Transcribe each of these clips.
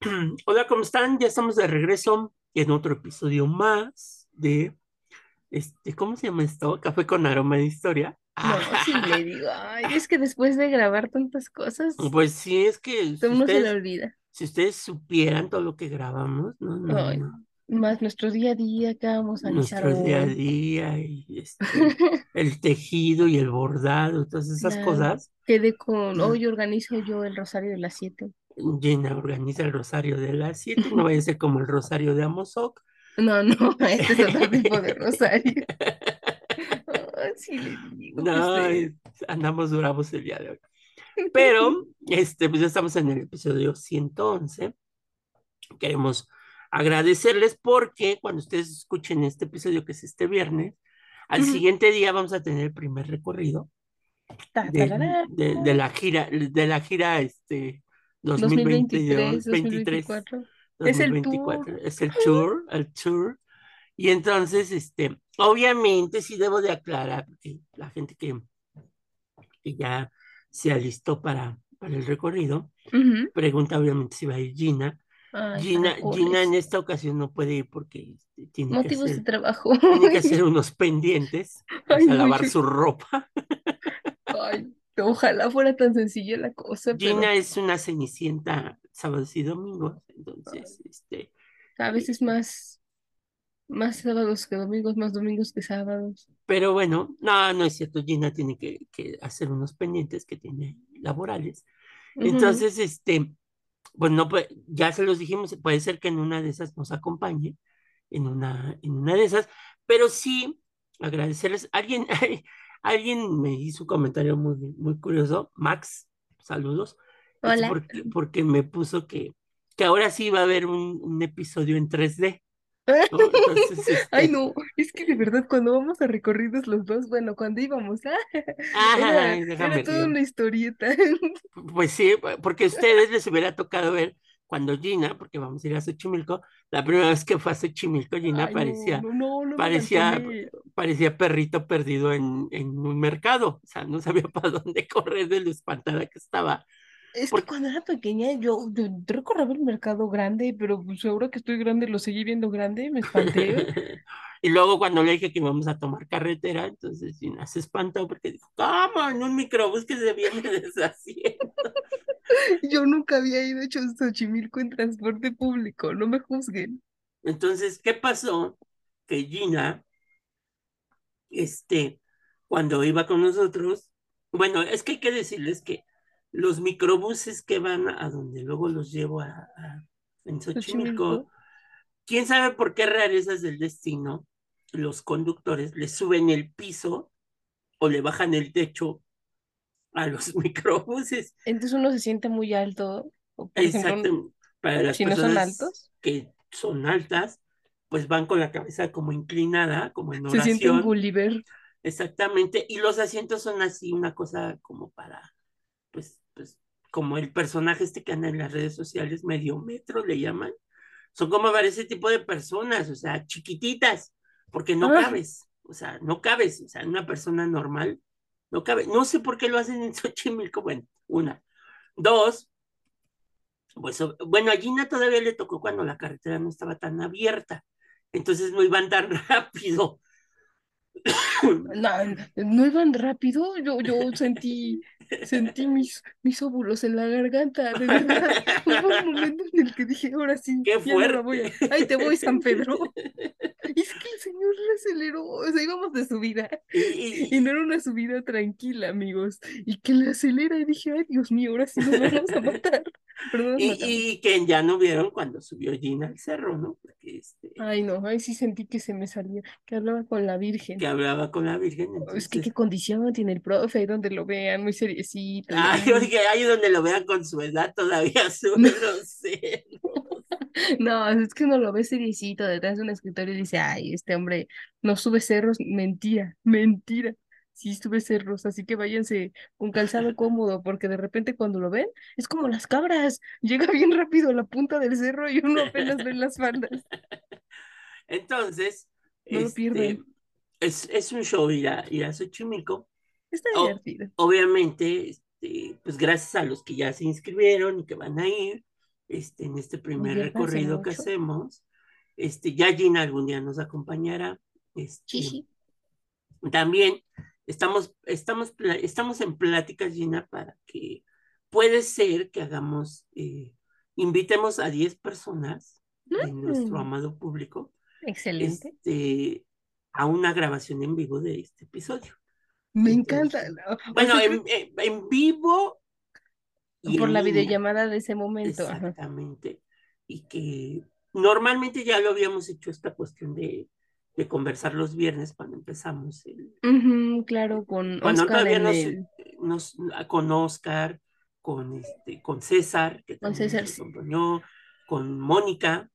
Hola, ¿cómo están? Ya estamos de regreso en otro episodio más de este, ¿cómo se llama esto? Café con aroma de historia. No, sí le digo, ay, es que después de grabar tantas cosas, Pues sí, es que si uno se le ustedes, olvida. si ustedes supieran todo lo que grabamos, no, no, Ay, no. Más nuestro día a día, que vamos a Nuestro día a día y este, el tejido y el bordado, todas esas Claro. cosas. Quedé con, Mm. hoy organizo yo el rosario de las siete. Gina organiza el rosario de las siete, no vaya a ser como el rosario de Amozoc. No, no, este es otro tipo de rosario. Sí digo, No, andamos bravos el día de hoy. Pero, este, pues ya estamos en el episodio 111. Queremos agradecerles porque cuando ustedes escuchen este episodio, que es este viernes, al siguiente día vamos a tener el primer recorrido de, tarará, de- de la gira, de la gira este 2022, 2023, 23, 2024. Es el 2024. Es el tour, el tour. Y entonces, este, obviamente sí debo de aclarar, porque la gente que, que ya se alistó para, para el recorrido, pregunta obviamente si va a ir Gina. Ay, Gina. Gina en esta ocasión no puede ir porque este, tiene que Motivos de hacer, trabajo. tiene que hacer unos pendientes, o Ay, sea, no, lavar su ropa. Ay, ojalá fuera tan sencilla la cosa, pero Gina es una cenicienta sábados y domingos, entonces, este, a veces más, más sábados que domingos, más domingos que sábados. pero bueno, no, no es cierto, Gina tiene que, que hacer unos pendientes que tiene laborales. Entonces, este, pues no, puede- ya se los dijimos, puede ser que en una de esas nos acompañe, en una, en una de esas, pero sí agradecerles. Alguien, alguien me hizo un comentario muy, muy curioso, Max, saludos, Hola. porque, porque me puso que, que ahora sí va a haber un, un episodio en 3D, ¿no? Entonces, Ay, este, no, es que de verdad cuando vamos a recorridos los dos, bueno, cuando íbamos, ah, ajá, era, toda una historieta. Pues sí, porque a ustedes les hubiera tocado ver cuando Gina, porque vamos a ir a Xochimilco, la primera vez que fue a Xochimilco, Gina Ay, parecía, no, no, parecía, parecía perrito perdido en, en un mercado, o sea, no sabía para dónde correr de lo espantada que estaba. Es que cuando era pequeña yo, yo recorraba el mercado grande, pero pues ahora que estoy grande lo seguí viendo grande, me espanté. y luego cuando le dije que íbamos a tomar carretera, entonces Gina se espantó porque dijo, ¿cómo? En un microbús que se viene deshaciendo. Yo nunca había ido hecho a Xochimilco en transporte público, no me juzguen. Entonces, ¿qué pasó? Que Gina este, cuando iba con nosotros, bueno, es que hay que decirles que los microbuses que van a donde luego los llevo a, a- en Xochimilco, quién sabe por qué rarezas del destino, los conductores le suben el piso o le bajan el techo a los microbuses. Entonces uno se siente muy alto, Exacto, para las si no son personas altos, que son altas, pues van con la cabeza como inclinada, como en se sienten oración. Gulliver. Exactamente, y los asientos son así, una cosa como para, pues, pues, como el personaje este que anda en las redes sociales, medio metro le llaman, son como para ese tipo de personas, o sea, chiquititas, porque no Ah. cabes, o sea, no cabes, o sea, una persona normal no cabe, no sé por qué lo hacen en Xochimilco, bueno, una, dos, pues, bueno, a Gina todavía le tocó cuando la carretera no estaba tan abierta, entonces no iban tan rápido. No, no iban rápido, yo, yo sentí, sentí mis, mis óvulos en la garganta, de verdad. Hubo un momento en el que dije, ahora sí, ¡Qué no la voy a... fuerte! Ahí te voy, San Pedro. Es que el señor le aceleró, o sea, íbamos de subida, Y, no era una subida tranquila, amigos, y que le acelera, y dije, ay, Dios mío, ahora sí nos vamos a matar, y- y que ya no vieron cuando subió Gina al cerro, ¿no? Porque este, Ay, no, ahí sí sentí que se me salía, que hablaba con la Virgen. que hablaba con la Virgen, Es que qué condición tiene el profe, ahí donde lo vean, muy seriecito. ay, ay. oye, ahí donde lo vean con su edad todavía sube No. grosero. No, es que uno lo ve seriecito detrás de un escritorio y dice, ay, este hombre no sube cerros, mentira, mentira. sí estuve cerros, así que váyanse con calzado cómodo, porque de repente cuando lo ven, es como las cabras, llega bien rápido a la punta del cerro y uno apenas ve las faldas. Entonces, No lo este, pierdan. es, es un show ir a, ir a Xochimilco. Está divertido. Obviamente, este, pues gracias a los que ya se inscribieron y que van a ir este, en este primer recorrido que mucho. hacemos. Este, ya Gina algún día nos acompañará. Este, Sí, sí. También estamos, estamos, estamos en pláticas, Gina, para que puede ser que hagamos, eh, invitemos a 10 personas de nuestro Mm. amado público Excelente. este, a una grabación en vivo de este episodio. Me entonces, encanta. Bueno, en- en vivo y por la videollamada de ese momento. ajá. Exactamente. Y que normalmente ya lo habíamos hecho esta cuestión de, de conversar los viernes cuando empezamos el, claro, con cuando Oscar todavía nos, el... nos- con Oscar, con este, con César, que Con César, sí. acompañó, con Mónica.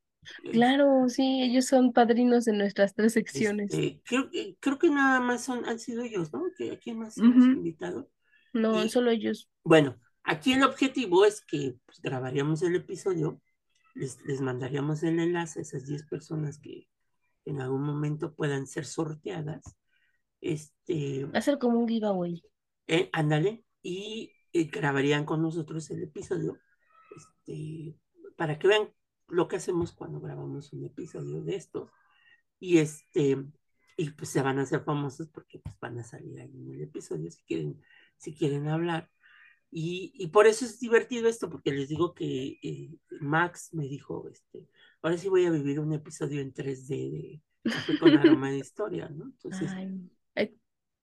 Claro, sí, ellos son padrinos de nuestras tres secciones. Este, creo, que- creo que nada más son, han sido ellos, ¿no? ¿Que- ¿A quién más hemos invitado? No, y- solo ellos. Bueno, aquí el objetivo es que pues, grabaríamos el episodio, les, les mandaríamos el enlace a esas 10 personas que en algún momento puedan ser sorteadas. Este, Hacer como un giveaway. eh, ándale, y eh, grabarían con nosotros el episodio este, para que vean lo que hacemos cuando grabamos un episodio de estos. Y este, y pues se van a hacer famosos porque pues van a salir ahí en el episodio si quieren, si quieren hablar. Y, y por eso es divertido esto, porque les digo que eh, Max me dijo, este, ahora sí voy a vivir un episodio en 3D de Café con aroma de historia, ¿no? Entonces, Ay, ahí,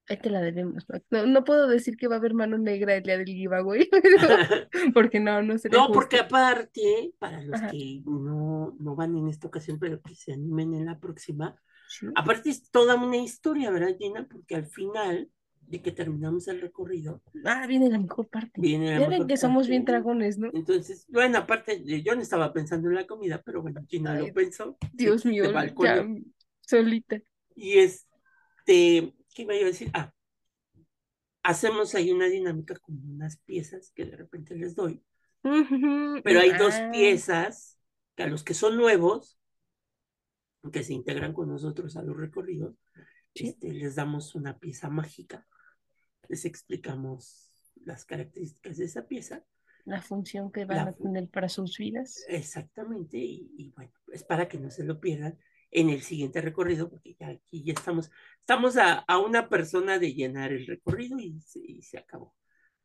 ahí te la debemos. Max. No, no puedo decir que va a haber mano negra el día del giveaway, porque no, no sería No, justo. porque aparte, para los Ajá. que no, no van en esta ocasión, pero que se animen en la próxima, Sí. aparte es toda una historia, ¿verdad, Gina? Porque al final de que terminamos el recorrido, Ah, viene la mejor parte. viene la Ya ven que somos bien dragones, ¿no? Entonces, bueno, aparte, eh, yo no estaba pensando en la comida, pero bueno, Ay, lo pensó. Dios se- mío, se ya solita. Y este, ¿qué iba yo a decir? Ah, hacemos ahí una dinámica con unas piezas que de repente les doy. Pero hay dos ah, piezas que a los que son nuevos, que se integran con nosotros a los recorridos, Sí. este, les damos una pieza mágica, les explicamos las características de esa pieza, La función que van La a tener para sus vidas. exactamente, y, y bueno, es para que no se lo pierdan en el siguiente recorrido, porque ya aquí ya estamos, estamos a, a una persona de llenar el recorrido y se, y se acabó.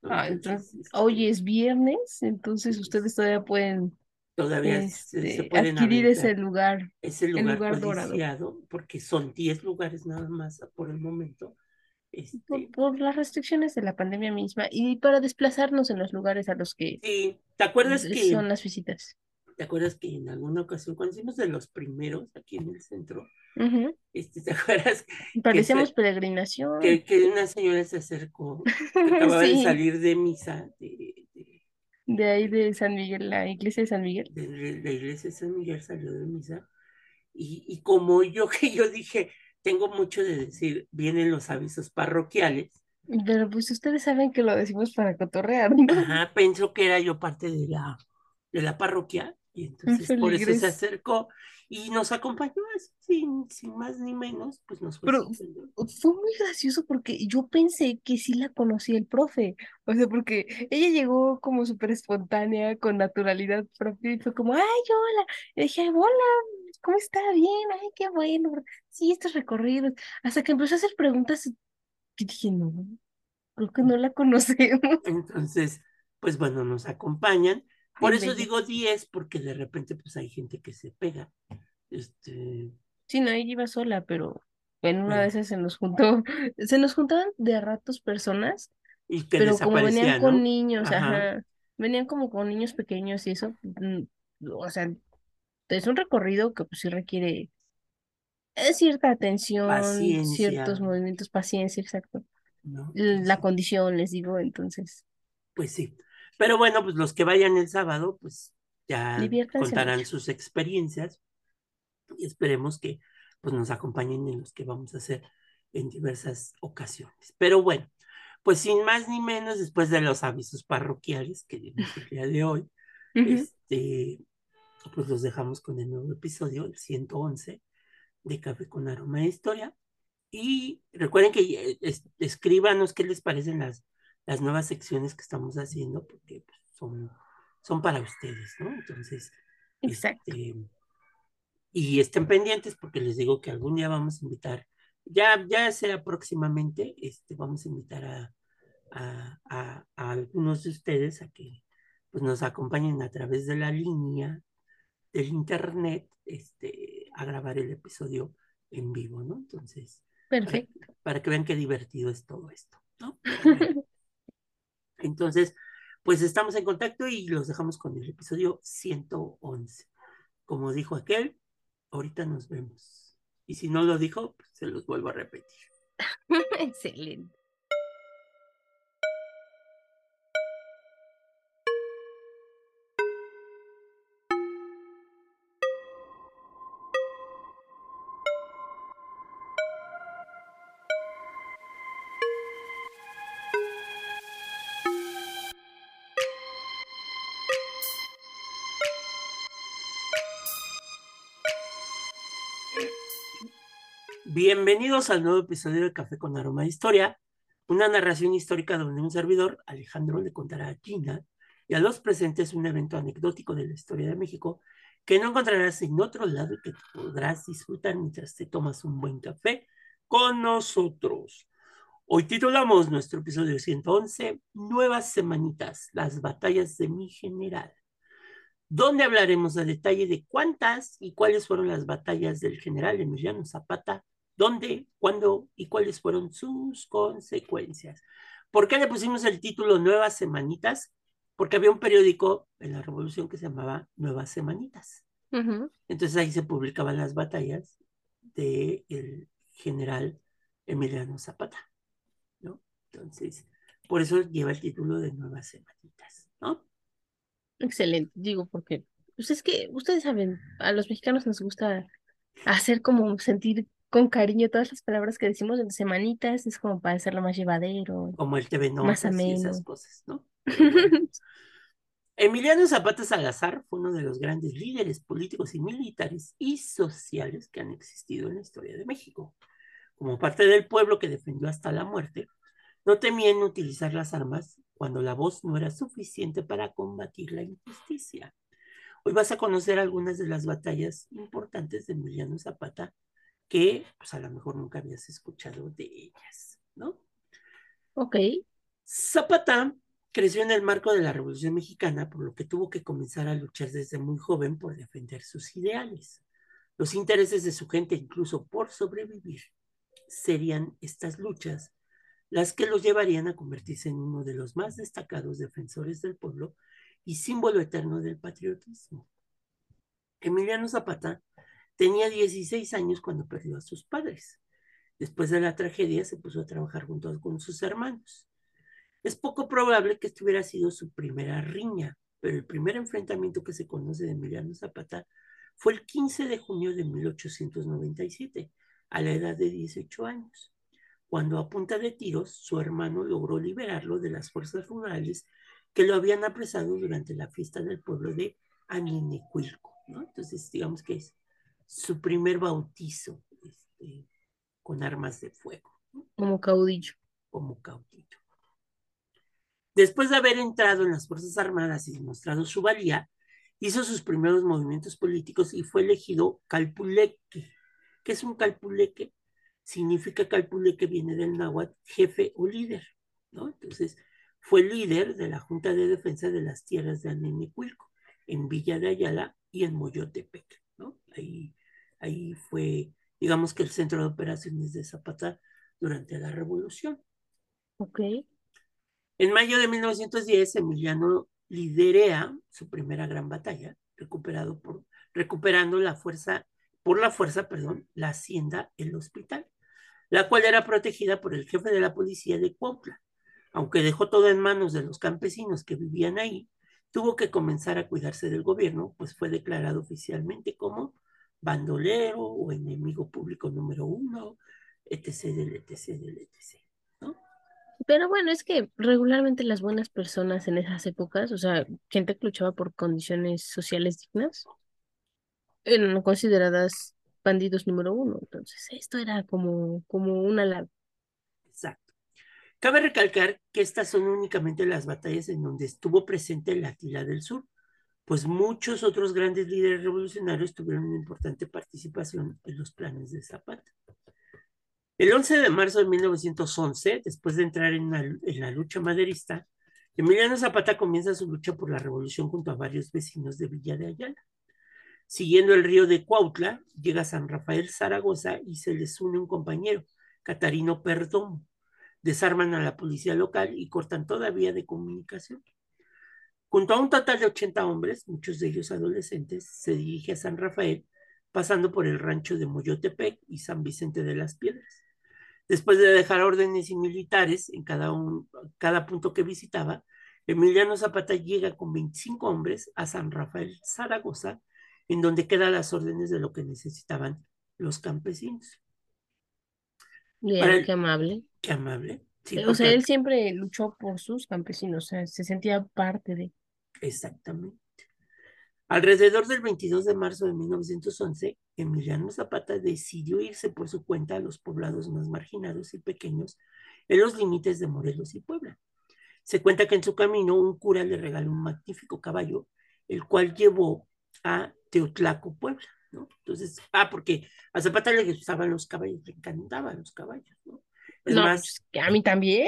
¿no? Ah, entonces, este, hoy es viernes, entonces ustedes todavía pueden todavía se, se este, pueden adquirir ese lugar. ese el lugar, lugar dorado. porque son 10 lugares nada más por el momento. Por, Este, por las restricciones de la pandemia misma y para desplazarnos en los lugares a los que sí, ¿te acuerdas que, son las visitas. te acuerdas que en alguna ocasión, cuando hicimos de los primeros aquí en el centro, Ujú. este, ¿te acuerdas Parecíamos se- peregrinación. que, que una señora se acercó, que acababa de Sí, salir de misa de, de, de ahí de San Miguel, la iglesia de San Miguel. de- de la iglesia de San Miguel, salió de misa, y, y como yo que yo dije, tengo mucho de decir, vienen los avisos parroquiales, Pero pues ustedes saben que lo decimos para cotorrear, ¿no? Ajá, pensó que era yo parte de la, de la parroquia y entonces por eso se acercó y nos acompañó así, sin, sin más ni menos, pues nos fue Pero fue muy gracioso porque yo pensé que sí la conocía el profe. O sea, porque ella llegó como súper espontánea, con naturalidad propia, y fue como, ay, hola. Y dije, "Ay, hola, ¿cómo está? Bien, ay, qué bueno. Sí, estos recorridos. Hasta que empezó a hacer preguntas, y dije, no, creo que no la conocemos. Entonces, pues bueno, nos acompañan. Por eso digo 10, porque de repente pues hay gente que se pega. Este, Sí, no, ella iba sola, pero en una Bueno. esas se nos juntó, se nos juntaban de ratos personas, y que pero como venían desaparecía, con ¿no? niños, Ajá. ajá, venían como con niños pequeños y eso, mm, o sea, es un recorrido que pues sí requiere eh, cierta atención, Paciencia. ciertos movimientos, paciencia, exacto. ¿no? La condición, les digo, entonces, Pues sí. Pero bueno, pues los que vayan el sábado, pues ya contarán mucho. sus experiencias y esperemos que pues nos acompañen en los que vamos a hacer en diversas ocasiones. Pero bueno, pues sin más ni menos, después de los avisos parroquiales que dimos el día de hoy, este, pues los dejamos con el nuevo episodio, el 111 de Café con Aroma de Historia. Y recuerden que eh, escríbanos qué les parecen las, las nuevas secciones que estamos haciendo, porque pues, son, son para ustedes, ¿no? Entonces, Exacto. Este, y estén pendientes porque les digo que algún día vamos a invitar, ya, ya sea próximamente, este, vamos a invitar a, a, a, a algunos de ustedes a que pues, nos acompañen a través de la línea del internet este, a grabar el episodio en vivo, ¿no? Entonces, Perfecto. Para, que vean qué divertido es todo esto, ¿no? Entonces, pues estamos en contacto y los dejamos con el episodio 111. Como dijo aquel, ahorita nos vemos. Y si no lo dijo, pues se los vuelvo a repetir. Excelente. Bienvenidos al nuevo episodio de Café con Aroma de Historia, una narración histórica donde un servidor, Alejandro, le contará a Gina y a los presentes un evento anecdótico de la historia de México que no encontrarás en otro lado y que podrás disfrutar mientras te tomas un buen café con nosotros. Hoy titulamos nuestro episodio 111, Nuevas Semanitas, las batallas de mi general, donde hablaremos a detalle de cuántas y cuáles fueron las batallas del general Emiliano Zapata dónde, cuándo y cuáles fueron sus consecuencias. ¿Por qué le pusimos el título Nuevas Semanitas? Porque había un periódico en la Revolución que se llamaba Nuevas Semanitas. Entonces ahí se publicaban las batallas del general Emiliano Zapata, ¿no? Entonces, por eso lleva el título de Nuevas Semanitas, ¿no? Excelente, digo, porque pues es que ustedes saben, a los mexicanos nos gusta hacer como sentir con cariño todas las palabras que decimos en semanitas, es como para hacerlo más llevadero. Como el TV Notas y esas cosas, ¿no? Emiliano Zapata Salazar fue uno de los grandes líderes políticos y militares y sociales que han existido en la historia de México. Como parte del pueblo que defendió hasta la muerte, no temía en utilizar las armas cuando la voz no era suficiente para combatir la injusticia. Hoy vas a conocer algunas de las batallas importantes de Emiliano Zapata que pues a lo mejor nunca habías escuchado de ellas, ¿no? Ok. Zapata creció en el marco de la Revolución Mexicana, por lo que tuvo que comenzar a luchar desde muy joven por defender sus ideales, los intereses de su gente, incluso por sobrevivir. Serían estas luchas las que los llevarían a convertirse en uno de los más destacados defensores del pueblo y símbolo eterno del patriotismo. Emiliano Zapata Tenía 16 años cuando perdió a sus padres. Después de la tragedia se puso a trabajar junto con sus hermanos. Es poco probable que esto hubiera sido su primera riña, pero el primer enfrentamiento que se conoce de Emiliano Zapata fue el 15 de junio de 1897, a la edad de 18 años, cuando a punta de tiros su hermano logró liberarlo de las fuerzas rurales que lo habían apresado durante la fiesta del pueblo de Anienecuilco. ¿no? Entonces, digamos que es su primer bautizo este, con armas de fuego. Como caudillo. Como caudillo. Después de haber entrado en las Fuerzas Armadas y demostrado su valía, hizo sus primeros movimientos políticos y fue elegido calpuleque. ¿Qué es un calpuleque? Significa calpuleque viene del náhuatl jefe o líder, ¿no? Entonces, fue líder de la Junta de Defensa de las Tierras de Anemicuilco, en Villa de Ayala y en Moyotepec, ¿no? Ahí Ahí fue, digamos que el centro de operaciones de Zapata durante la revolución. Ok. En mayo de 1910, Emiliano liderea su primera gran batalla, recuperado por, recuperando la fuerza, por la fuerza, perdón, la hacienda El Hospital, la cual era protegida por el jefe de la policía de Cuautla. Aunque dejó todo en manos de los campesinos que vivían ahí, tuvo que comenzar a cuidarse del gobierno, pues fue declarado oficialmente como bandolero o enemigo público número uno etc. etc. etc. ¿no? Pero bueno, es que regularmente las buenas personas en esas épocas, o sea, gente que luchaba por condiciones sociales dignas, eran consideradas bandidos número uno. Entonces, esto era como, como una halago. Exacto. Cabe recalcar que estas son únicamente las batallas en donde estuvo presente la Atila del Sur, pues muchos otros grandes líderes revolucionarios tuvieron una importante participación en los planes de Zapata. El 11 de marzo de 1911, después de entrar en la, lucha maderista, Emiliano Zapata comienza su lucha por la revolución junto a varios vecinos de Villa de Ayala. Siguiendo el río de Cuautla, llega a San Rafael Zaragoza y se les une un compañero, Catarino Perdomo. Desarman a la policía local y cortan toda vía de comunicación. Junto a un total de 80 hombres, muchos de ellos adolescentes, se dirige a San Rafael, pasando por el rancho de Moyotepec y San Vicente de las Piedras. Después de dejar órdenes y militares en cada, un, cada punto que visitaba, Emiliano Zapata llega con 25 hombres a San Rafael Zaragoza, en donde quedan las órdenes de lo que necesitaban los campesinos. Bien, qué amable. Qué amable. Sí, o sea, él siempre luchó por sus campesinos, o sea, se sentía parte de. Exactamente. Alrededor del 22 de marzo de 1911, Emiliano Zapata decidió irse por su cuenta a los poblados más marginados y pequeños en los límites de Morelos y Puebla. Se cuenta que en su camino un cura le regaló un magnífico caballo, el cual llevó a Teotlaco, Puebla, ¿no? Entonces, ah, porque a Zapata le gustaban los caballos, le encantaban los caballos, ¿no? Es más, pues, a mí también,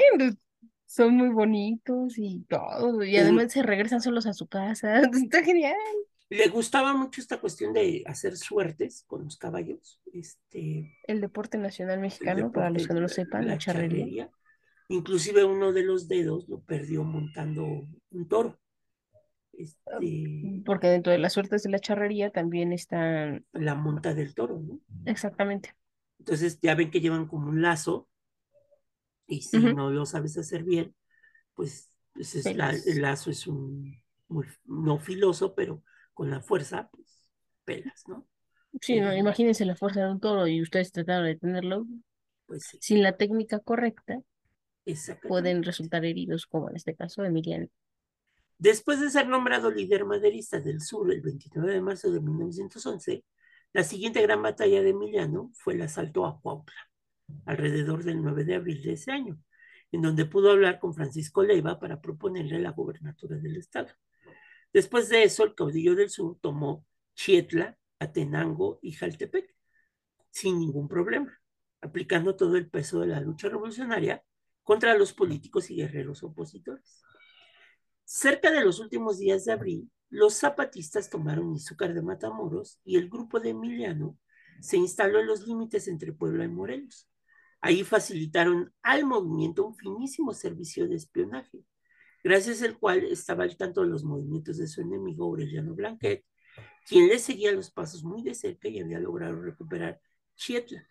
son muy bonitos y todo, y además se regresan solos a su casa, está genial. Le gustaba mucho esta cuestión de hacer suertes con los caballos. Este, el deporte nacional mexicano, para los que no lo sepan, la, charrería. Inclusive uno de los dedos lo perdió montando un toro. Este, Porque dentro de las suertes de la charrería también está la monta del toro, ¿no? Exactamente. Entonces ya ven que llevan como un lazo y si no lo sabes hacer bien, pues, pues es el lazo es un muy, no filoso, pero con la fuerza, pues pelas, ¿no? Sí, no, imagínense la fuerza de un toro y ustedes trataron de tenerlo, pues sin la técnica correcta, pueden resultar heridos, como en este caso Emiliano. Después de ser nombrado líder maderista del sur el 29 de marzo de 1911, la siguiente gran batalla de Emiliano fue el asalto a Cuautla, alrededor del 9 de abril de ese año, en donde pudo hablar con Francisco Leiva para proponerle la gobernatura del estado. Después de eso, el caudillo del sur tomó Chietla, Atenango y Jaltepec, sin ningún problema, aplicando todo el peso de la lucha revolucionaria contra los políticos y guerreros opositores. Cerca de los últimos días de abril, los zapatistas tomaron Izúcar de Matamoros y el grupo de Emiliano se instaló en los límites entre Puebla y Morelos. Ahí facilitaron al movimiento un finísimo servicio de espionaje, gracias al cual estaba al tanto de los movimientos de su enemigo Aureliano Blanquet, quien le seguía los pasos muy de cerca y había logrado recuperar Chietla.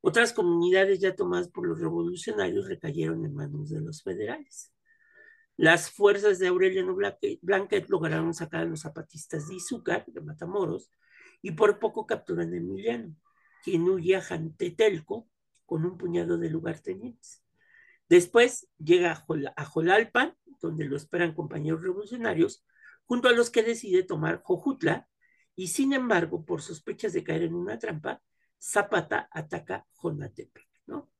Otras comunidades ya tomadas por los revolucionarios recayeron en manos de los federales. Las fuerzas de Aureliano Blanquet lograron sacar a los zapatistas de Izúcar, de Matamoros, y por poco capturan a Emiliano, quien huye a Jantetelco con un puñado de lugartenientes. Después llega a Jolalpan, donde lo esperan compañeros revolucionarios, junto a los que decide tomar Jojutla, y sin embargo, por sospechas de caer en una trampa, Zapata ataca Jonatepec, ¿no?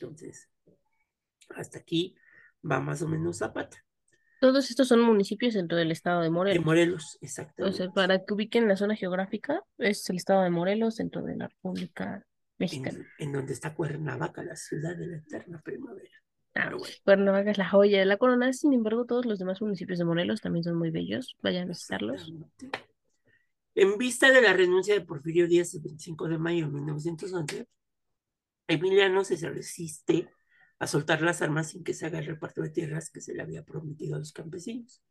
Entonces, hasta aquí va más o menos Zapata. Todos estos son municipios dentro del estado de Morelos. De Morelos, exactamente. Entonces, para que ubiquen la zona geográfica, es el estado de Morelos dentro de la República Mexicana. En, donde está Cuernavaca, la ciudad de la eterna primavera. Ah, bueno. Cuernavaca es la joya de la corona, sin embargo, todos los demás municipios de Morelos también son muy bellos. Vayan a visitarlos. En vista de la renuncia de Porfirio Díaz el 25 de mayo de 1911, Emiliano se resiste a soltar las armas sin que se haga el reparto de tierras que se le había prometido a los campesinos.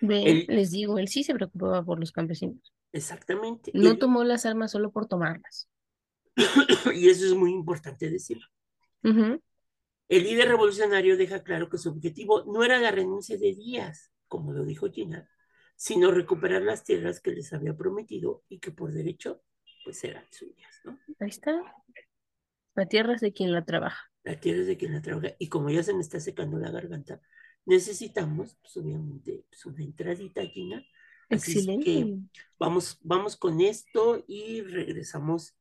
les digo, él sí se preocupaba por los campesinos. Exactamente. No tomó las armas solo por tomarlas. y eso es muy importante decirlo. El líder revolucionario deja claro que su objetivo no era la renuncia de Díaz, como lo dijo Gina, sino recuperar las tierras que les había prometido y que por derecho pues eran suyas, ¿no? Ahí está. La tierra es de quien la trabaja. La tierra es de quien la trabaja. Y como ya se me está secando la garganta, necesitamos, pues, obviamente, pues, una entradita, Gina. Así Excelente. que vamos, vamos con esto y regresamos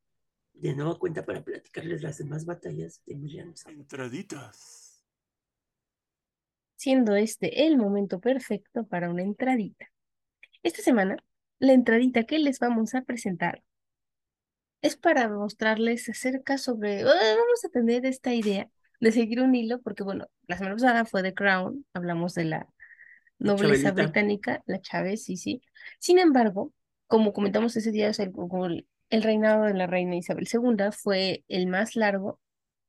de nueva cuenta para platicarles las demás batallas de Sama. Entraditas. siendo este el momento perfecto para una entradita. Esta semana, la entradita que les vamos a presentar es para mostrarles acerca sobre, eh, vamos a tener esta idea de seguir un hilo, porque bueno, la semana pasada fue The Crown, hablamos de la nobleza Chabelita. británica, la Chávez, sí, sí. Sin embargo, como comentamos ese día, o sea, el, como el- el reinado de la reina Isabel II fue el más largo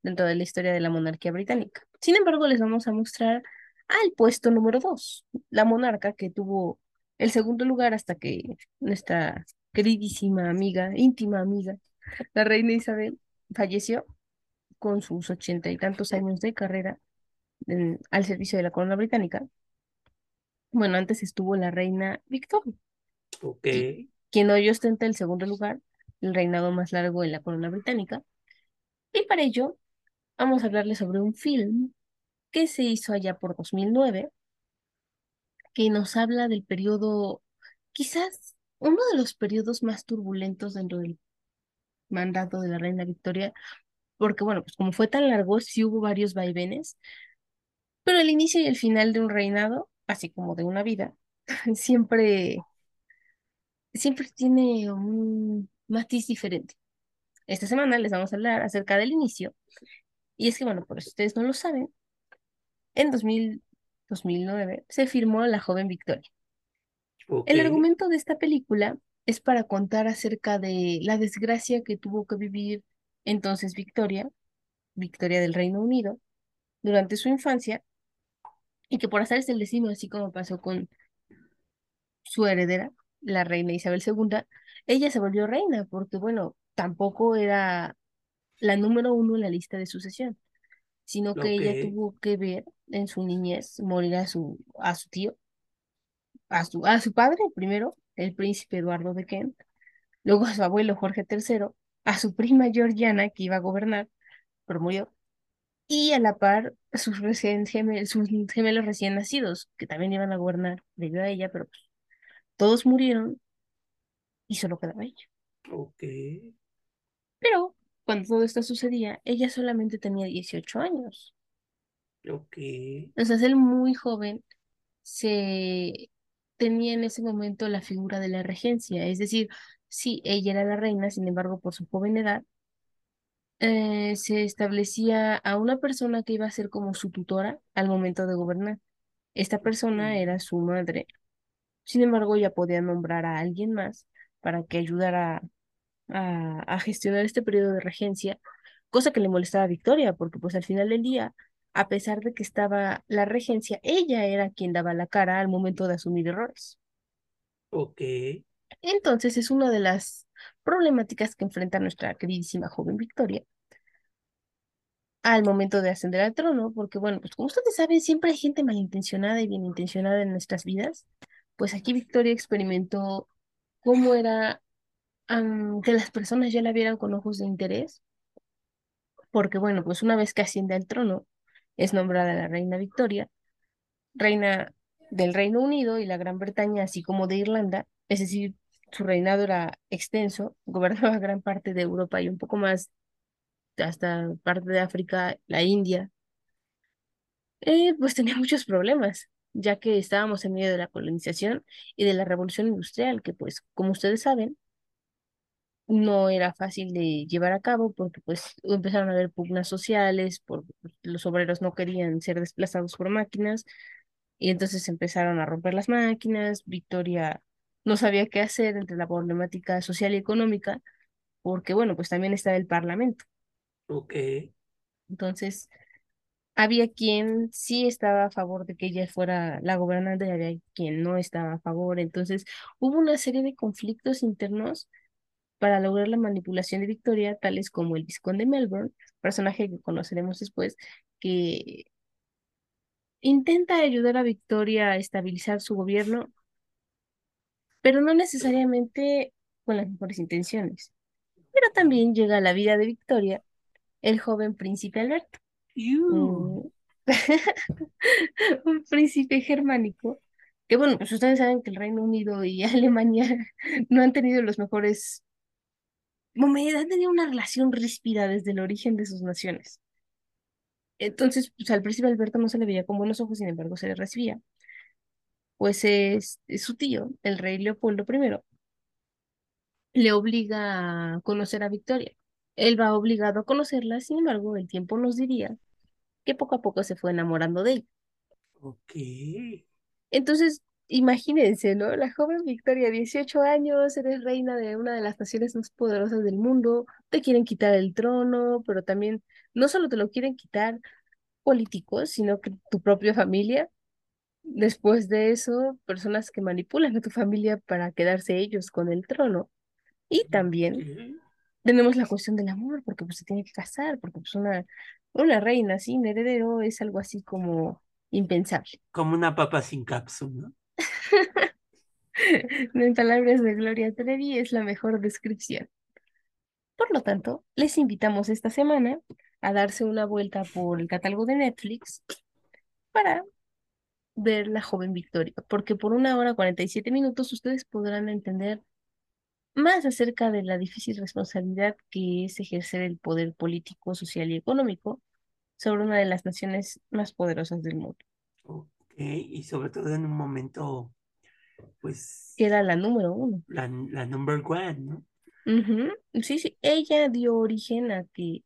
dentro de la historia de la monarquía británica. Sin embargo, les vamos a mostrar al puesto número dos, la monarca que tuvo el segundo lugar hasta que nuestra queridísima amiga, íntima amiga, la reina Isabel, falleció con sus ochenta y tantos años de carrera en- al servicio de la corona británica. Bueno, antes estuvo la reina Victoria, Ok, quien hoy ostenta el segundo lugar, el reinado más largo en la corona británica. Y para ello, vamos a hablarles sobre un film que se hizo allá por 2009, que nos habla del periodo, quizás uno de los periodos más turbulentos dentro del mandato de la reina Victoria, porque bueno, pues como fue tan largo, sí hubo varios vaivenes, pero el inicio y el final de un reinado, así como de una vida, siempre, siempre tiene un matiz diferente. Esta semana les vamos a hablar acerca del inicio, y es que bueno, por si ustedes no lo saben, en 2000, 2009 se firmó La joven Victoria. El argumento de esta película es para contar acerca de la desgracia que tuvo que vivir entonces Victoria, Victoria del Reino Unido, durante su infancia, y que por azares del destino, así como pasó con su heredera, la reina Isabel II, ella se volvió reina, porque bueno, tampoco era la número uno en la lista de sucesión, sino que ella tuvo que ver en su niñez morir a su, a su tío, a su, a su padre primero, el príncipe Eduardo de Kent, luego a su abuelo Jorge III, a su prima Georgiana, que iba a gobernar, pero murió, y a la par sus, recién gemel- sus gemelos recién nacidos, que también iban a gobernar debido a ella, pero pues, todos murieron y solo quedaba ella. ok, Pero cuando todo esto sucedía, ella solamente tenía 18 años. ok, Entonces él muy joven se tenía en ese momento la figura de la regencia, es decir, sí, ella era la reina, sin embargo, por su joven edad, eh, se establecía a una persona que iba a ser como su tutora al momento de gobernar. Esta persona era su madre. Sin embargo, ella podía nombrar a alguien más para que ayudara a, a gestionar este periodo de regencia, cosa que le molestaba a Victoria, porque pues al final del día, a pesar de que estaba la regencia, ella era quien daba la cara al momento de asumir errores. ok, Entonces es una de las problemáticas que enfrenta nuestra queridísima joven Victoria al momento de ascender al trono, porque bueno, pues como ustedes saben, siempre hay gente malintencionada y bien intencionada en nuestras vidas. Pues aquí Victoria experimentó cómo era que las personas ya la vieran con ojos de interés, porque bueno, pues una vez que asciende al trono, es nombrada la reina Victoria, reina del Reino Unido y la Gran Bretaña, así como de Irlanda, es decir, su reinado era extenso, gobernaba gran parte de Europa y un poco más hasta parte de África, la India, eh, pues tenía muchos problemas, ya que estábamos en medio de la colonización y de la revolución industrial, que pues, como ustedes saben, no era fácil de llevar a cabo porque pues empezaron a haber pugnas sociales, porque pues, los obreros no querían ser desplazados por máquinas y entonces empezaron a romper las máquinas. Victoria no sabía qué hacer entre la problemática social y económica porque bueno, pues también estaba el parlamento. ok, Entonces, había quien sí estaba a favor de que ella fuera la gobernante y había quien no estaba a favor. Entonces, hubo una serie de conflictos internos para lograr la manipulación de Victoria, tales como el Vizconde Melbourne, personaje que conoceremos después, que intenta ayudar a Victoria a estabilizar su gobierno, pero no necesariamente con las mejores intenciones. Pero también llega a la vida de Victoria el joven príncipe Alberto. Mm. Un príncipe germánico. Que bueno, pues ustedes saben que el Reino Unido y Alemania no han tenido los mejores momentos, han tenido una relación ríspida desde el origen de sus naciones. Entonces, pues al príncipe Alberto no se le veía con buenos ojos, sin embargo, se le recibía. Pues es, es su tío, el rey Leopoldo I, le obliga a conocer a Victoria. Él va obligado a conocerla, sin embargo, el tiempo nos diría que poco a poco se fue enamorando de ella. Ok. Entonces, imagínense, ¿no? La joven Victoria, 18 años, eres reina de una de las naciones más poderosas del mundo, te quieren quitar el trono, pero también no solo te lo quieren quitar políticos, sino que tu propia familia. Después de eso, personas que manipulan a tu familia para quedarse ellos con el trono. Y también tenemos la cuestión del amor, porque pues se tiene que casar, porque pues una, una reina sin heredero es algo así como impensable. Como una papa sin cápsula, ¿no? En palabras de Gloria Trevi es la mejor descripción. Por lo tanto, les invitamos esta semana a darse una vuelta por el catálogo de Netflix para ver La joven Victoria, porque por una hora 47 minutos ustedes podrán entender más acerca de la difícil responsabilidad que es ejercer el poder político, social y económico sobre una de las naciones más poderosas del mundo, Ok. Y sobre todo en un momento, pues, que era la número uno. la, la number one, ¿no? Ujú, Sí, sí, ella dio origen a que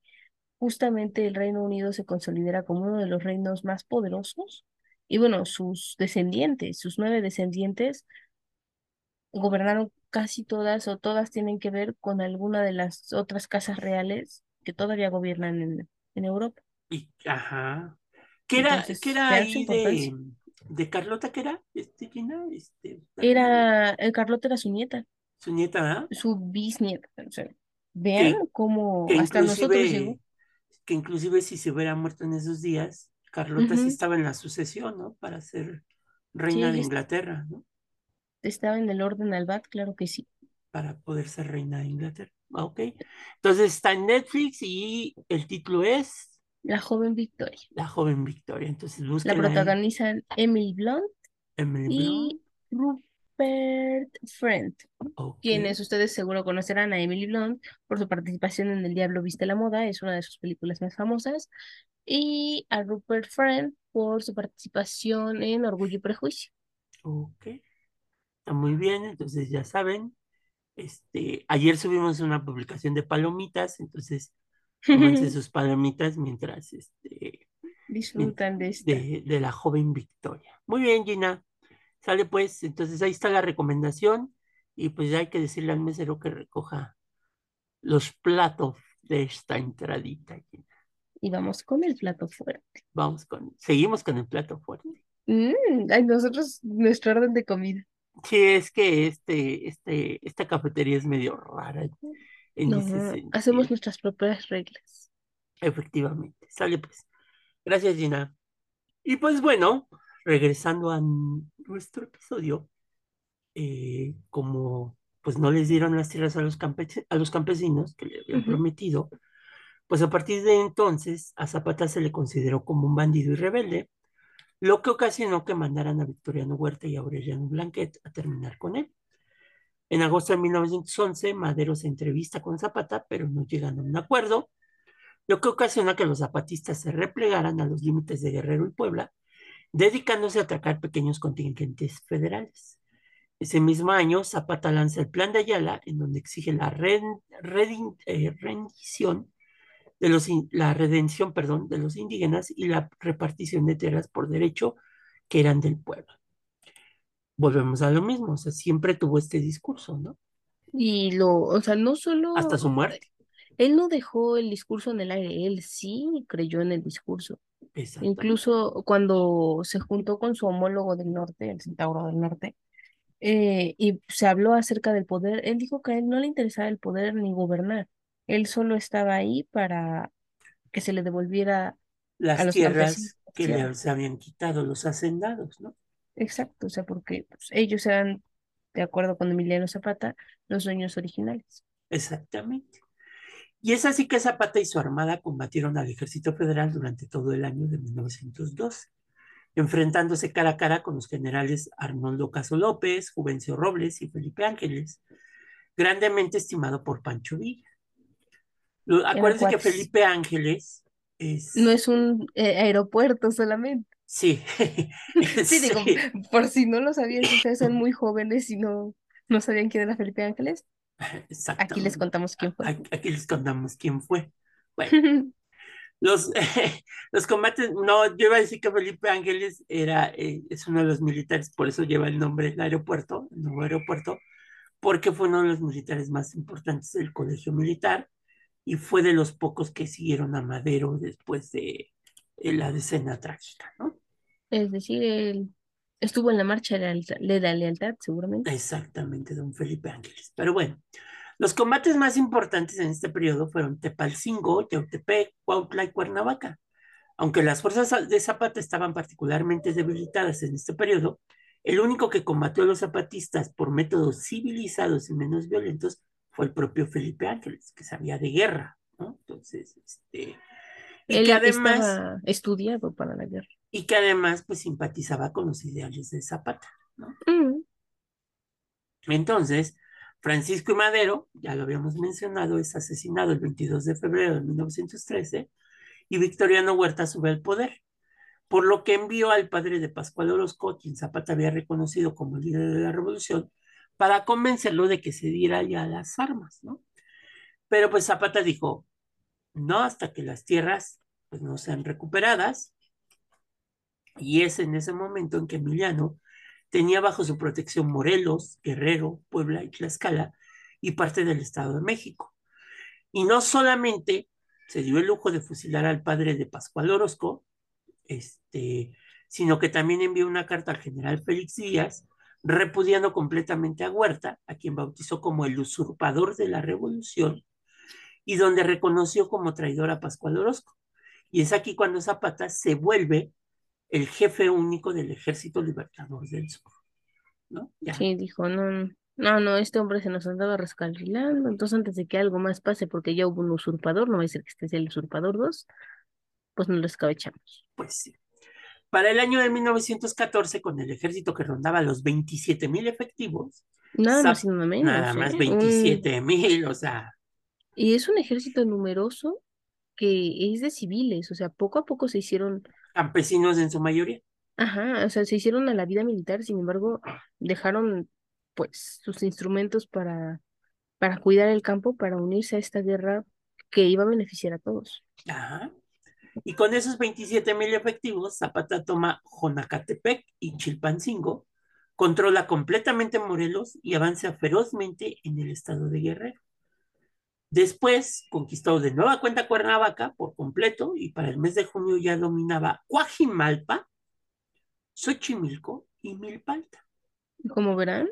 justamente el Reino Unido se consolidara como uno de los reinos más poderosos. Y bueno, sus descendientes, sus nueve descendientes, gobernaron casi todas o todas tienen que ver con alguna de las otras casas reales que todavía gobiernan en, en Europa. Y, ajá. ¿Qué era, Entonces, qué era ahí de, de Carlota? ¿Qué era? Este, Gina, este, Era, el Carlota era su nieta, su nieta, ¿verdad? su bisnieta. O sea, vean Que, cómo que hasta nosotros llegó. que inclusive si se hubiera muerto en esos días, Carlota sí estaba en la sucesión, ¿no? Para ser Sí, reina de Inglaterra, ¿no? Estaba en el orden Albat, claro que sí. Para poder ser reina de Inglaterra. Ah, Ok. Entonces está en Netflix y el título es La joven Victoria. La joven Victoria. Entonces La protagonizan Emily Blunt Emily Blunt. y Rupert Friend, Ok. quienes ustedes seguro conocerán a Emily Blunt por su participación en El Diablo Viste la Moda, es una de sus películas más famosas, y a Rupert Friend por su participación en Orgullo y Prejuicio. Ok. Muy bien. Entonces ya saben. Este, ayer subimos una publicación de palomitas, entonces cómanse sus palomitas mientras este, Disfrutan de esta. de, de la joven Victoria. Muy bien, Gina. Sale pues, entonces ahí está la recomendación y pues ya hay que decirle al mesero que recoja los platos de esta entradita. Gina. Y vamos con el plato fuerte. Vamos con, seguimos con el plato fuerte. Mm, ay, nosotros, nuestro orden de comida. Sí, es que este, este, esta cafetería es medio rara en No, ese hacemos nuestras propias reglas. Efectivamente. Sale pues. Gracias, Gina. Y pues bueno, regresando a nuestro episodio, eh, como pues no les dieron las tierras a los, campe- a los campesinos que le habían prometido, pues a partir de entonces a Zapata se le consideró como un bandido y rebelde, lo que ocasionó que mandaran a Victoriano Huerta y Aureliano Blanquet a terminar con él. En agosto de 1911, Madero se entrevista con Zapata, pero no llegan a un acuerdo, lo que ocasiona que los zapatistas se replegaran a los límites de Guerrero y Puebla, dedicándose a atacar pequeños contingentes federales. Ese mismo año, Zapata lanza el Plan de Ayala, en donde exige la eh, rendición de los, in- la redención, perdón, de los indígenas y la repartición de tierras por derecho que eran del pueblo. Volvemos a lo mismo, o sea, siempre tuvo este discurso, ¿no? Y lo, o sea, no solo, Hasta su muerte. él no dejó el discurso en el aire, él sí creyó en el discurso. Incluso cuando se juntó con su homólogo del norte, el Centauro del Norte, eh, y se habló acerca del poder, él dijo que a él no le interesaba el poder ni gobernar. Él solo estaba ahí para que se le devolviera a Las los tierras que les habían quitado los hacendados, ¿no? Exacto, o sea, porque pues, ellos eran, de acuerdo con Emiliano Zapata, los dueños originales. Exactamente. Y es así que Zapata y su armada combatieron al ejército federal durante todo el año de 1912, enfrentándose cara a cara con los generales Arnoldo Caso López, Juvencio Robles y Felipe Ángeles, grandemente estimado por Pancho Villa. Acuérdense que Felipe Ángeles es... No es un eh, aeropuerto solamente. Sí. sí, digo, por si no lo sabían, ustedes son muy jóvenes y no, no sabían quién era Felipe Ángeles. Aquí les contamos quién fue. Aquí les contamos quién fue. Bueno, los, los combates, no, yo iba a decir que Felipe Ángeles era, eh, es uno de los militares, por eso lleva el nombre del aeropuerto, el nuevo aeropuerto, porque fue uno de los militares más importantes del colegio militar y fue de los pocos que siguieron a Madero después de, de la decena trágica, ¿no? Es decir, él Estuvo en la marcha de la, lealtad, seguramente. Exactamente, don Felipe Ángeles. Pero bueno, los combates más importantes en este periodo fueron Tepalcingo, Yautepec, Cuautla y Cuernavaca. Aunque las fuerzas de Zapata estaban particularmente debilitadas en este periodo, el único que combatió a los zapatistas por métodos civilizados y menos violentos fue el propio Felipe Ángeles, que sabía de guerra, ¿no? Entonces, este... Y Él que además, estaba estudiado para la guerra y que además pues simpatizaba con los ideales de Zapata, ¿no? Mm. Entonces, Francisco y Madero, ya lo habíamos mencionado, es asesinado el 22 de febrero de 1913 y Victoriano Huerta sube al poder, por lo que envió al padre de Pascual Orozco, quien Zapata había reconocido como líder de la revolución, para convencerlo de que se diera ya las armas, ¿no? Pero pues Zapata dijo, no hasta que las tierras pues no sean recuperadas y es en ese momento en que Emiliano tenía bajo su protección Morelos, Guerrero, Puebla y Tlaxcala y parte del Estado de México. Y no solamente se dio el lujo de fusilar al padre de Pascual Orozco, este, sino que también envió una carta al general Félix Díaz repudiando completamente a Huerta, a quien bautizó como el usurpador de la revolución, y donde reconoció como traidor a Pascual Orozco. Y es aquí cuando Zapata se vuelve el jefe único del Ejército Libertador del Sur. ¿no? Sí, dijo, no, no, no, este hombre se nos andaba rescarrilando, entonces antes de que algo más pase, porque ya hubo un usurpador, no va a ser que este sea el usurpador 2, pues nos lo escabechamos. Pues sí. Para el año de 1914, con el ejército que rondaba los 27 mil efectivos, nada más y nada menos. Nada más 27 ¿eh? mil, o sea. Y es un ejército numeroso que es de civiles, o sea, poco a poco se hicieron campesinos en su mayoría. Ajá, o sea, se hicieron a la vida militar, sin embargo, dejaron pues sus instrumentos para, para cuidar el campo, para unirse a esta guerra que iba a beneficiar a todos. Ajá. Y con esos 27 mil efectivos, Zapata toma Jonacatepec y Chilpancingo, controla completamente Morelos y avanza ferozmente en el estado de Guerrero. Después conquistó de nueva cuenta Cuernavaca por completo y para el mes de junio ya dominaba Cuajimalpa, Xochimilco y Milpalta. Como verán,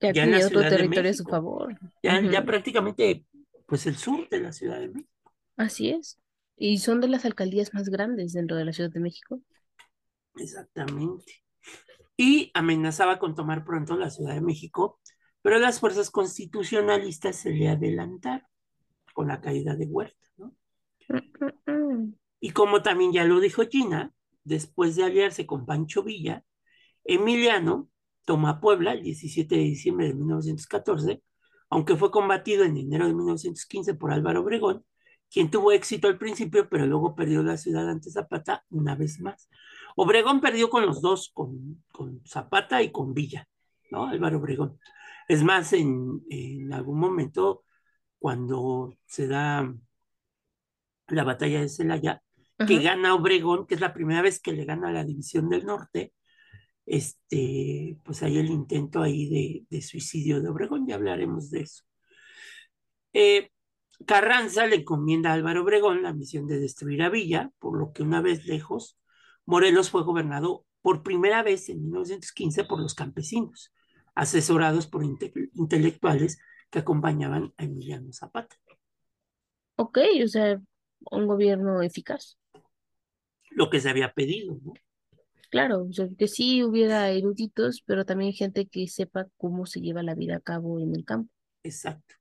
ya, tiene otro territorio a su favor. Ya, prácticamente, pues el sur de la Ciudad de México. Así es. Y son de las alcaldías más grandes dentro de la Ciudad de México. Exactamente. Y amenazaba con tomar pronto la Ciudad de México pero las fuerzas constitucionalistas se le adelantaron con la caída de Huerta, ¿no? Y como también ya lo dijo Gina, después de aliarse con Pancho Villa, Emiliano toma Puebla el 17 de diciembre de 1914, aunque fue combatido en enero de 1915 por Álvaro Obregón, quien tuvo éxito al principio, pero luego perdió la ciudad ante Zapata una vez más. Obregón perdió con los dos, con, con Zapata y con Villa, ¿no? Álvaro Obregón. Es más, en, algún momento, cuando se da la batalla de Celaya, que gana Obregón, que es la primera vez que le gana la División del Norte, este, pues hay el intento ahí de, suicidio de Obregón, ya hablaremos de eso. Eh, Carranza le encomienda a Álvaro Obregón la misión de destruir a Villa, por lo que una vez lejos, Morelos fue gobernado por primera vez en 1915 por los campesinos, asesorados por intelectuales que acompañaban a Emiliano Zapata. Ok, o sea, un gobierno eficaz. Lo que se había pedido, ¿no? Claro, o sea, que sí hubiera eruditos, pero también gente que sepa cómo se lleva la vida a cabo en el campo. Exacto.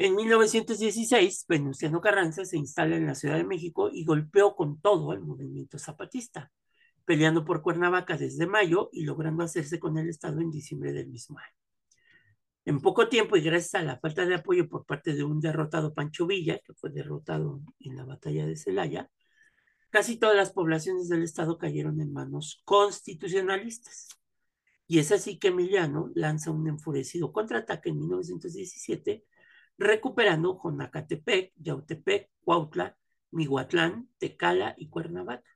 En 1916, Venustiano Carranza se instala en la Ciudad de México y golpeó con todo el movimiento zapatista, peleando por Cuernavaca desde mayo y logrando hacerse con el Estado en diciembre del mismo año. En poco tiempo y gracias a la falta de apoyo por parte de un derrotado Pancho Villa, que fue derrotado en la batalla de Celaya, casi todas las poblaciones del estado cayeron en manos constitucionalistas. Y es así que Emiliano lanza un enfurecido contraataque en 1917, recuperando Jonacatepec, Yautepec, Cuautla, Mihuatlán, Tecala y Cuernavaca.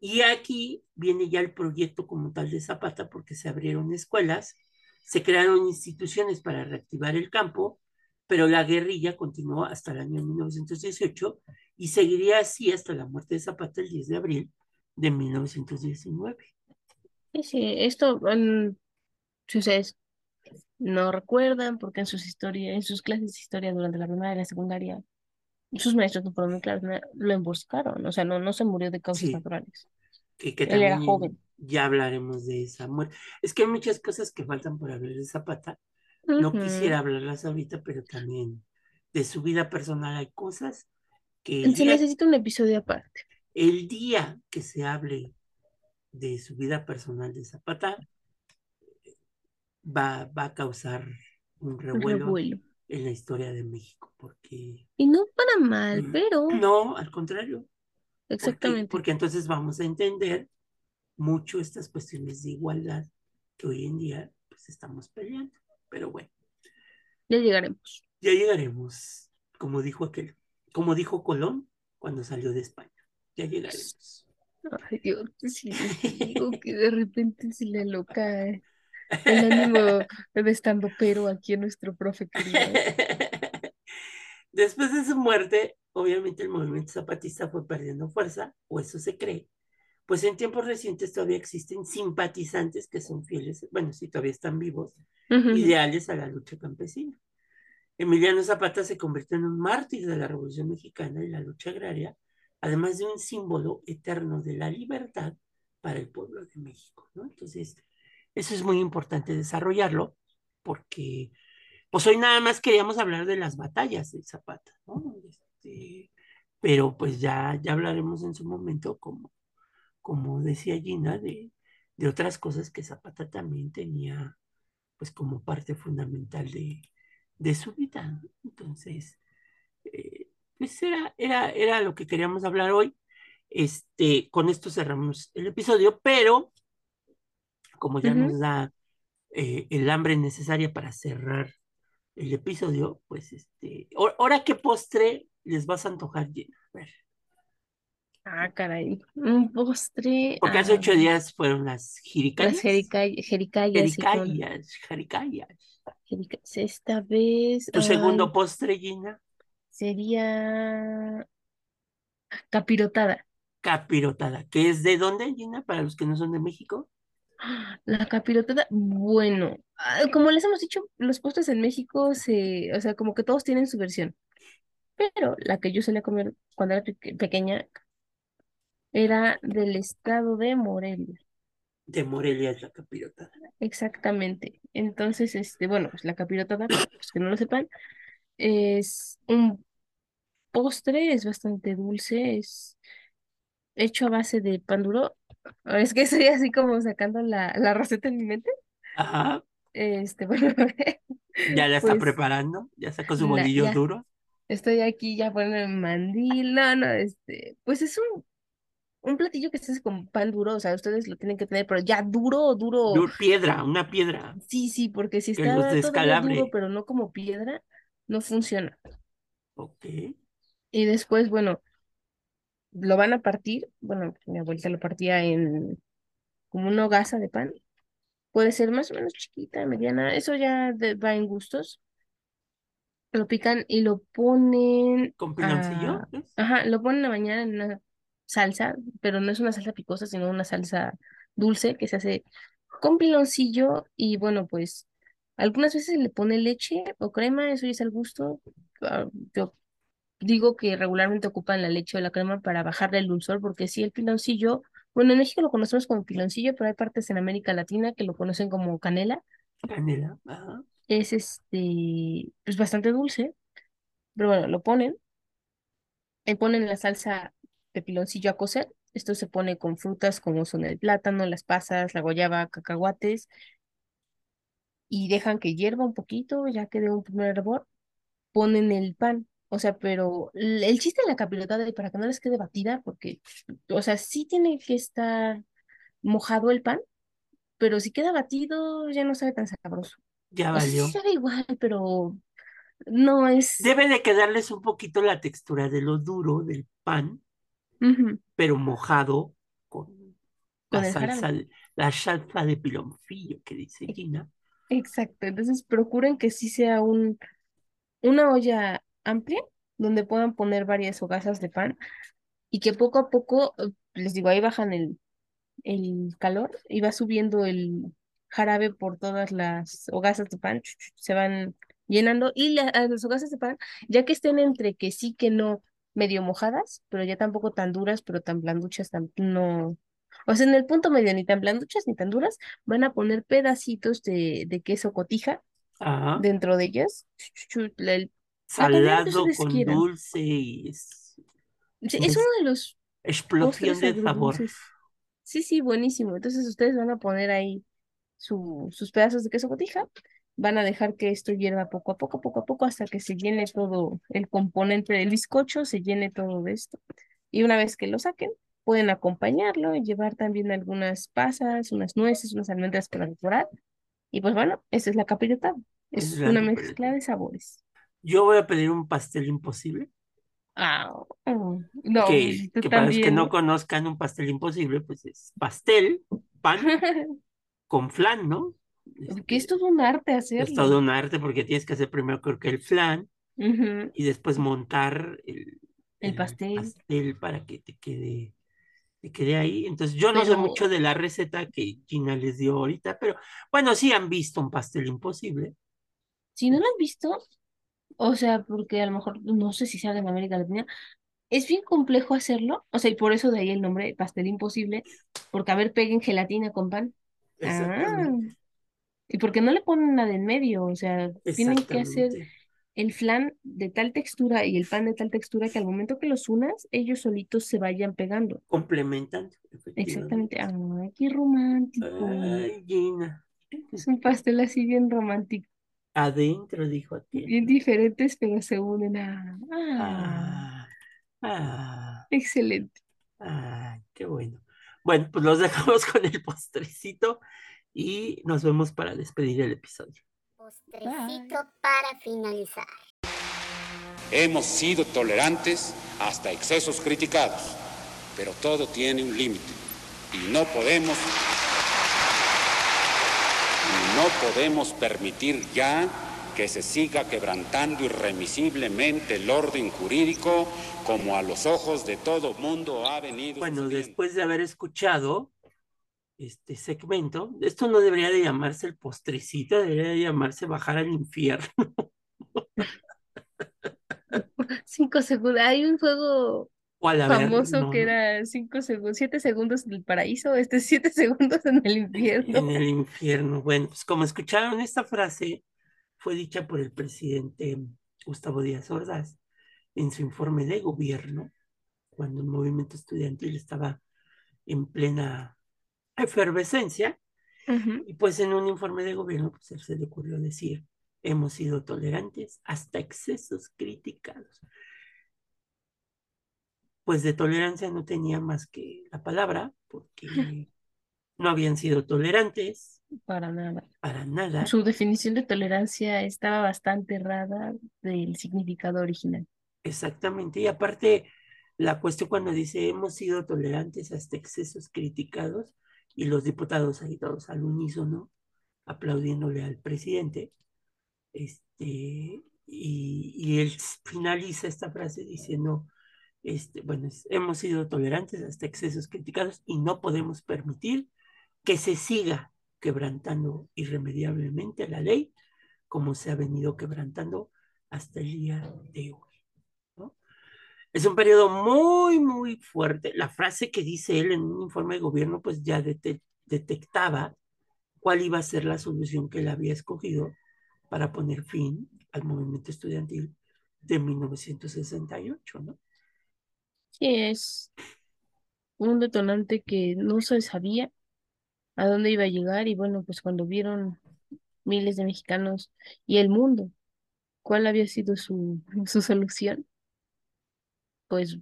Y aquí viene ya el proyecto como tal de Zapata, porque se abrieron escuelas, se crearon instituciones para reactivar el campo, pero la guerrilla continuó hasta el año 1918 y seguiría así hasta la muerte de Zapata el 10 de abril de 1919. Sí, esto, si ustedes no recuerdan, porque en sus historias, en sus clases de historia durante la primaria y la secundaria, sus maestros no fueron muy claros, lo emboscaron, o sea, no, no se murió de causas naturales. Que, que Él era joven. Ya hablaremos de esa muerte. Es que hay muchas cosas que faltan por hablar de Zapata. No quisiera hablarlas ahorita, pero también de su vida personal hay cosas que... Se necesita un episodio aparte. El día que se hable de su vida personal de Zapata va, va a causar un revuelo, en la historia de México, porque... Y no para mal, mm, pero... No, al contrario. Exactamente. Porque, porque entonces vamos a entender mucho estas cuestiones de igualdad que hoy en día pues estamos peleando. Pero bueno. Ya llegaremos. Ya llegaremos, como dijo aquel como dijo Colón cuando salió de España. Ya llegaremos. Ay, Dios, sí, digo que de repente se le loca el ánimo de estando pero aquí en nuestro profe querido. Después de su muerte, obviamente el movimiento zapatista fue perdiendo fuerza, o eso se cree, pues en tiempos recientes todavía existen simpatizantes que son fieles, bueno, si todavía están vivos, ideales a la lucha campesina. Emiliano Zapata se convirtió en un mártir de la Revolución Mexicana y la lucha agraria, además de un símbolo eterno de la libertad para el pueblo de México, ¿no? Entonces, eso es muy importante desarrollarlo, porque pues hoy nada más queríamos hablar de las batallas de Zapata, ¿no? Este, pero pues ya, ya hablaremos en su momento, como, como decía Gina, de, de otras cosas que Zapata también tenía, pues como parte fundamental de, de su vida. Entonces, eh, pues era, era, era lo que queríamos hablar hoy. Este, con esto cerramos el episodio, pero como ya nos da eh, el hambre necesaria para cerrar el episodio, pues este, ahora qué postre les vas a antojar, Gina. A ver. Ah, caray, un postre. Porque hace ocho días fueron las jericayas. Las jericayas. Jericayas, jericayas. Esta vez. ¿Tu segundo postre, Gina? Sería capirotada. Capirotada. ¿Qué es de dónde, Gina? Para los que no son de México. La capirotada, bueno, ah, como les hemos dicho, los postres en México se, o sea, como que todos tienen su versión. Pero la que yo solía comer cuando era pequeña era del estado de Morelia de Morelia es la capirotada. Exactamente. Entonces, este, bueno, pues la capirotada, para los que no lo sepan, es un postre, es bastante dulce, es hecho a base de pan duro. Es que estoy así como sacando la, la receta en mi mente. Ajá. Este, bueno. ya la está pues, preparando, ya sacó su bolillo duro. Estoy aquí ya poniendo el mandil, no, no, este, pues es un un platillo que se hace con pan duro, o sea, ustedes lo tienen que tener, pero ya duro, duro. piedra, una piedra. Sí, sí, porque si está todo duro, pero no como piedra, no funciona. Ok. Y después, bueno, lo van a partir, bueno, mi abuelita lo partía en como una hogaza de pan. Puede ser más o menos chiquita, mediana, eso ya va en gustos. Lo pican y lo ponen. ¿Con piloncillo? Ajá, lo ponen a bañar en una salsa, pero no es una salsa picosa, sino una salsa dulce que se hace con piloncillo y bueno, pues algunas veces le pone leche o crema, eso ya es al gusto. Ah, yo digo que regularmente ocupan la leche o la crema para bajarle el dulzor, porque si el piloncillo, bueno, en México lo conocemos como piloncillo, pero hay partes en América Latina que lo conocen como canela. Canela, ajá. es este, pues bastante dulce, pero bueno, lo ponen, y ponen la salsa de piloncillo a cocer. Esto se pone con frutas como son el plátano, las pasas, la guayaba, cacahuates, y dejan que hierva un poquito, ya que de un primer hervor, ponen el pan. O sea, pero el chiste de la capirotada, y para que no les quede batida, porque, o sea, sí tiene que estar mojado el pan, pero si queda batido ya no sabe tan sabroso. Ya O sea, sí valió. sabe igual, pero no es... Debe de quedarles un poquito la textura de lo duro del pan, pero mojado con Con la jarabe. salsa, la salsa de pilonfillo que dice Gina. Exacto, entonces procuren que sí sea un, una olla amplia donde puedan poner varias hogazas de pan y que poco a poco, eh, les digo, ahí bajan el, el calor y va subiendo el jarabe por todas las hogazas de pan, se van llenando y la- las hogazas de pan, ya que estén entre que sí que no, medio mojadas, pero ya tampoco tan duras, pero tan blanduchas, tan, no. O sea, en el punto medio, ni tan blanduchas ni tan duras, van a poner pedacitos de, de queso cotija Ajá. dentro de ellas, el- Salado con quieran. dulce y es Sí, Es uno de los explosión de sabor. Sí, sí, buenísimo. Entonces ustedes van a poner ahí su, sus pedazos de queso cotija, van a dejar que esto hierva poco a poco, poco a poco, hasta que se llene todo el componente del bizcocho, se llene todo de esto. Y una vez que lo saquen, pueden acompañarlo y llevar también algunas pasas, unas nueces, unas almendras para decorar. Y pues bueno, esa es la capirotada. Esa Es es una mezcla de sabores. Yo voy a pedir un pastel imposible, Ah, oh, no, que, que para los que no conozcan un pastel imposible, pues es pastel, pan con flan, ¿no? Que es Este, todo un arte es hacerlo. todo un arte porque tienes que hacer primero creo que el flan y después montar el, El el pastel. pastel para que te quede, te quede ahí. Entonces yo no sé mucho de la receta que Gina les dio ahorita, pero bueno, sí han visto un pastel imposible. si no lo han visto, o sea, porque a lo mejor no sé si sea en América Latina, es bien complejo hacerlo. O sea, y por eso de ahí el nombre pastel imposible, porque a ver, peguen gelatina con pan. Ah, y porque no le ponen nada en medio, o sea, tienen que hacer el flan de tal textura y el pan de tal textura que al momento que los unas, ellos solitos se vayan pegando. Complementan, Exactamente. Ay, qué romántico. Ay, Gina, Es un pastel así bien romántico. Adentro, dijo Bien aquel. diferentes, pero se unen a... Ah, Ah, ah, excelente. ah, qué bueno. Bueno, pues los dejamos con el postrecito y nos vemos para despedir el episodio. Postrecito para finalizar. Hemos sido tolerantes hasta excesos criticados, pero todo tiene un límite y no podemos no podemos permitir ya que se siga quebrantando irremisiblemente el orden jurídico como a los ojos de todo mundo ha venido Bueno, sucediendo. después de haber escuchado este segmento, esto no debería de llamarse el postrecito, debería de llamarse bajar al infierno. Cinco segundos. Hay un juego Al famoso que era cinco segundos, siete segundos en el paraíso, este es siete segundos en el infierno. En el infierno. Bueno, pues como escucharon, esta frase fue dicha por el presidente Gustavo Díaz Ordaz en su informe de gobierno, cuando el movimiento estudiantil estaba en plena efervescencia, y pues en un informe de gobierno pues él se le ocurrió decir, hemos sido tolerantes hasta excesos criticados. Pues de tolerancia no tenía más que la palabra, porque no habían sido tolerantes Para nada. para nada. Su definición de tolerancia estaba bastante errada del significado original. Exactamente. Y aparte, la cuestión cuando dice hemos sido tolerantes hasta excesos criticados y los diputados ahí todos al unísono aplaudiéndole al presidente, este, y, y él finaliza esta frase diciendo, este, bueno, hemos sido tolerantes hasta excesos criticados y no podemos permitir que se siga quebrantando irremediablemente la ley como se ha venido quebrantando hasta el día de hoy. ¿no? Es un periodo muy, muy fuerte. La frase que dice él en un informe de gobierno, pues ya dete- detectaba cuál iba a ser la solución que él había escogido para poner fin al movimiento estudiantil de 1968, ¿no? Es un detonante que no se sabía a dónde iba a llegar y bueno, pues cuando vieron miles de mexicanos y el mundo, cuál había sido su, su solución, pues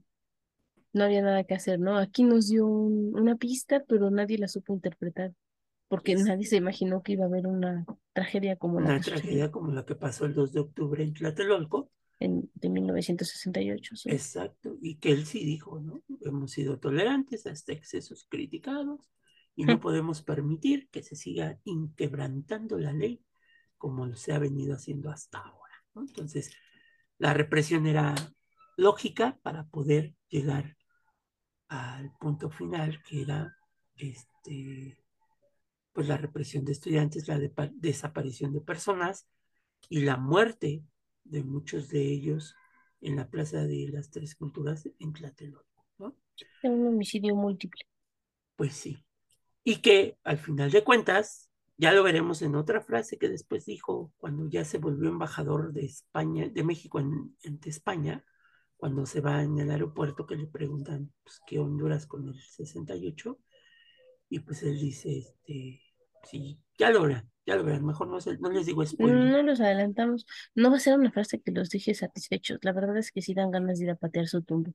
no había nada que hacer, ¿no? Aquí nos dio un- una pista, pero nadie la supo interpretar, porque nadie se imaginó que iba a haber una tragedia como la Una que sucedió tragedia como la que pasó el 2 de octubre en Tlatelolco, en, de 1968. sí. exacto, y que él sí dijo, ¿no? Hemos sido tolerantes hasta excesos criticados y no podemos permitir que se siga inquebrantando la ley como se ha venido haciendo hasta ahora, ¿no? Entonces, la represión era lógica para poder llegar al punto final, que era este, pues la represión de estudiantes, la depa- desaparición de personas y la muerte de muchos de ellos en la Plaza de las Tres Culturas en Tlatelolco, ¿no? Un homicidio múltiple. Pues sí. Y que al final de cuentas, ya lo veremos en otra frase que después dijo cuando ya se volvió embajador de España, de México en, en España, cuando se va en el aeropuerto que le preguntan pues, qué Honduras con el 68, y pues él dice, este, sí, ya lo verán, ya lo verán, mejor no, les digo spoiler. No los adelantamos. No va a ser una frase que los deje satisfechos. La verdad es que sí dan ganas de ir a patear su tumba.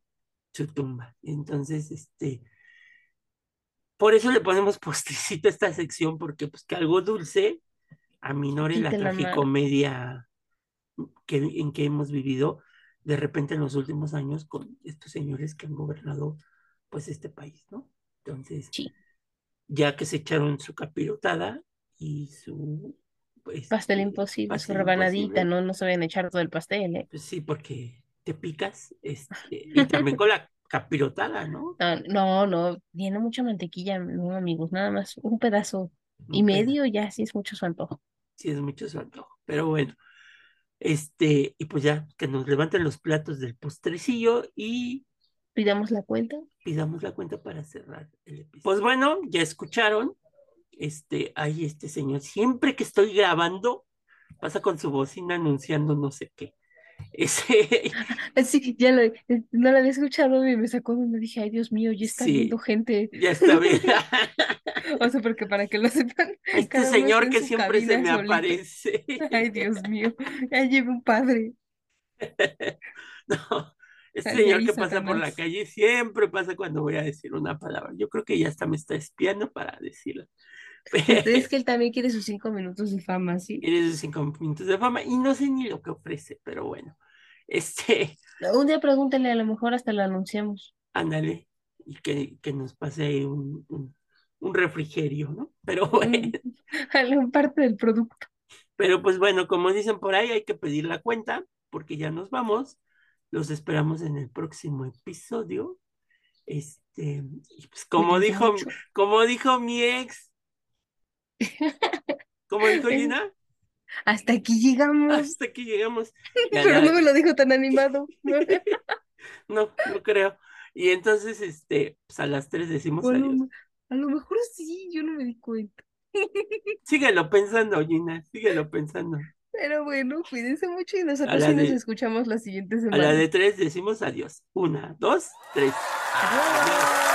su tumba. Entonces, este, por eso le ponemos postrecito a esta sección, porque pues que algo dulce aminore la tragicomedia que, en que hemos vivido de repente en los últimos años con estos señores que han gobernado pues este país, ¿no? Entonces, Sí. ya que se echaron su capirotada y su pues, Pastel eh, imposible, su rebanadita, imposible, ¿no? No se vayan a echar todo el pastel, ¿eh? Pues sí, porque te picas, este, y también con la capirotada, ¿no? No, no, no, tiene mucha mantequilla, no, amigos, nada más un pedazo y Un medio ya sí es mucho su antojo. sí es mucho su antojo. Pero bueno, este, y pues ya que nos levanten los platos del postrecillo y Pidamos la cuenta. pidamos la cuenta para cerrar el episodio. Pues bueno, ya escucharon. Este, hay este señor, siempre que estoy grabando, pasa con su bocina anunciando no sé qué. Ese, Sí, ya lo, eh, no lo había escuchado y me sacó donde dije, ay Dios mío, ya está Sí. viendo gente. ya está bien. O sea, porque para que lo sepan, Este señor que siempre se me aparece. Ay, Dios mío, ya lleve un padre. No, este Ay, señor que pasa por la calle siempre pasa cuando voy a decir una palabra. Yo creo que ya hasta me está espiando para decirla. Es que él también quiere sus cinco minutos de fama, ¿sí? Eres de cinco minutos de fama y no sé ni lo que ofrece, pero bueno. Este, Un día pregúntale, a lo mejor hasta lo anunciamos. ándale, y que, que nos pase un, un, un refrigerio, ¿no? Pero bueno, Un parte del producto. pero pues bueno, como dicen por ahí, hay que pedir la cuenta porque ya nos vamos. Los esperamos en el próximo episodio. Este, y pues como dijo, como dijo mi ex, como dijo Gina, Hasta aquí llegamos. hasta aquí llegamos. A Pero no me lo dijo tan animado. No, no creo. Y entonces, este, pues a las tres decimos a adiós. a lo mejor sí, yo no me di cuenta. Síguelo pensando, Gina, síguelo pensando. Pero bueno, cuídense mucho y nosotros sí nos escuchamos la siguiente A semana. la de tres decimos adiós. Una, dos, tres. Adiós.